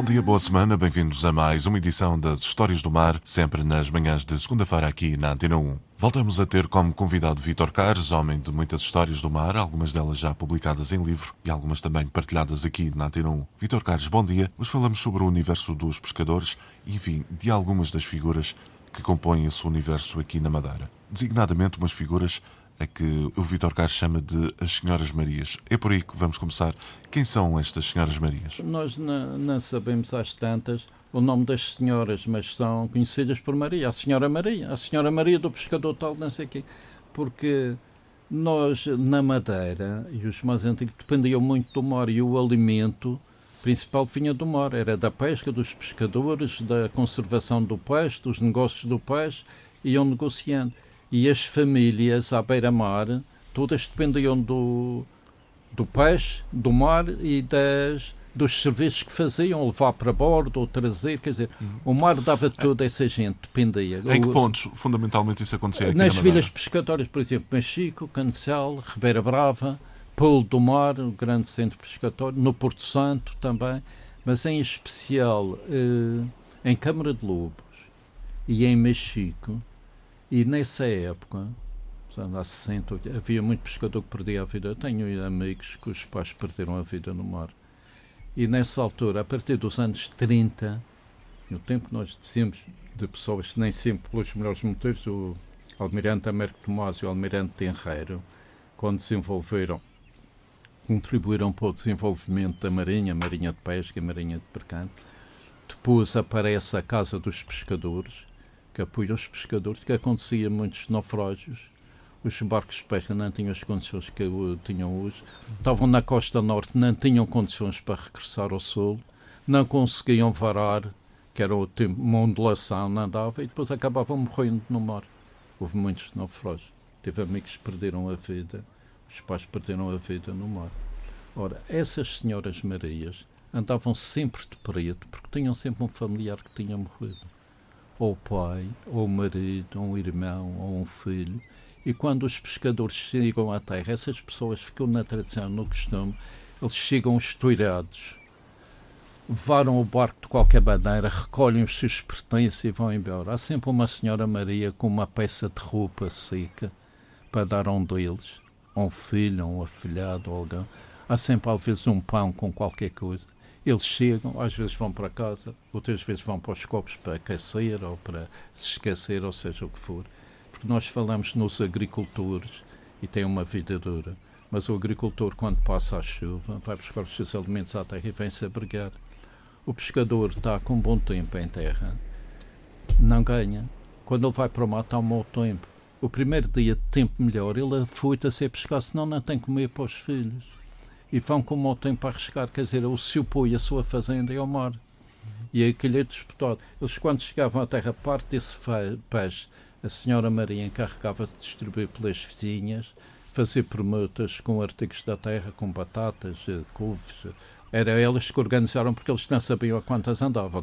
Bom dia, boa semana, bem-vindos a mais uma edição das Histórias do Mar, sempre nas manhãs de segunda-feira aqui na Antena 1. Voltamos a ter como convidado Vítor Cares, homem de muitas histórias do mar, algumas delas já publicadas em livro e algumas também partilhadas aqui na Antena 1. Vítor Cares, bom dia. Hoje falamos sobre o universo dos pescadores e, enfim, de algumas das figuras que compõem esse universo aqui na Madeira. Designadamente umas figuras a que o Vítor Cares chama de as Senhoras Marias. É por aí que vamos começar. Quem são estas Senhoras Marias? Nós não, sabemos às tantas o nome das senhoras, mas são conhecidas por Maria, a Senhora Maria, a Senhora Maria do pescador tal, não sei quê, porque nós na Madeira e os mais antigos dependiam muito do mar e o alimento principal vinha do mar, era da pesca, dos pescadores, da conservação do peixe, dos negócios do peixe, iam negociando. E as famílias à beira-mar, todas dependiam do, do peixe, do mar e das dos serviços que faziam, levar para bordo ou trazer, quer dizer, uhum. o mar dava toda essa gente, dependia. Em que pontos, fundamentalmente, isso acontecia aqui Nas na vilas pescatórias, por exemplo, Machico, Cancel, Ribeira Brava, Polo do Mar, o grande centro pescatório, no Porto Santo também, mas em especial eh, em Câmara de Lobos e em Machico, e nessa época, há 60, havia muito pescador que perdia a vida. Eu tenho amigos cujos pais perderam a vida no mar. E nessa altura, a partir dos anos 30, no tempo que nós dizemos de pessoas, nem sempre pelos melhores motivos, o Almirante Américo Tomás e o Almirante Tenreiro, quando desenvolveram, contribuíram para o desenvolvimento da Marinha, Marinha de Pesca e Marinha de Percante. Depois aparece a Casa dos Pescadores, que apoia os pescadores, que acontecia muitos naufrágios os barcos de pesca não tinham as condições que tinham hoje, estavam na costa norte, não tinham condições para regressar ao sul, não conseguiam varar, que era o tempo, uma ondulação, não dava, e depois acabavam morrendo no mar. Houve muitos naufrágios. Teve amigos que perderam a vida, os pais perderam a vida no mar. Ora, essas senhoras Marias andavam sempre de preto, porque tinham sempre um familiar que tinha morrido. Ou pai, ou marido, ou um irmão, ou um filho e quando os pescadores chegam à terra, essas pessoas ficam na tradição, no costume, eles chegam estourados, varam o barco de qualquer maneira, recolhem os seus pertences e vão embora. Há sempre uma senhora Maria com uma peça de roupa seca para dar a um deles, a um filho, a um afilhado, ou alguém. Há sempre, às vezes, um pão com qualquer coisa. Eles chegam, às vezes vão para casa, outras vezes vão para os copos para aquecer ou para se esquecer, ou seja o que for porque nós falamos nos agricultores e têm uma vida dura, mas o agricultor, quando passa a chuva, vai buscar os seus alimentos à terra e vem-se abrigar. O pescador está com bom tempo em terra, não ganha. Quando ele vai para o mar, está um mau tempo. O primeiro dia de tempo melhor, ele afuita-se a pescar, senão não tem comer para os filhos. E vão com o mau tempo a arriscar, quer dizer, o seu poi, a sua fazenda e ao mar. E aquele é disputado. Eles, quando chegavam à terra, parte desse peixe a senhora Maria encarregava-se de distribuir pelas vizinhas, fazer permutas com artigos da terra, com batatas, eh, couves. Era elas que organizaram porque eles não sabiam a quantas andavam.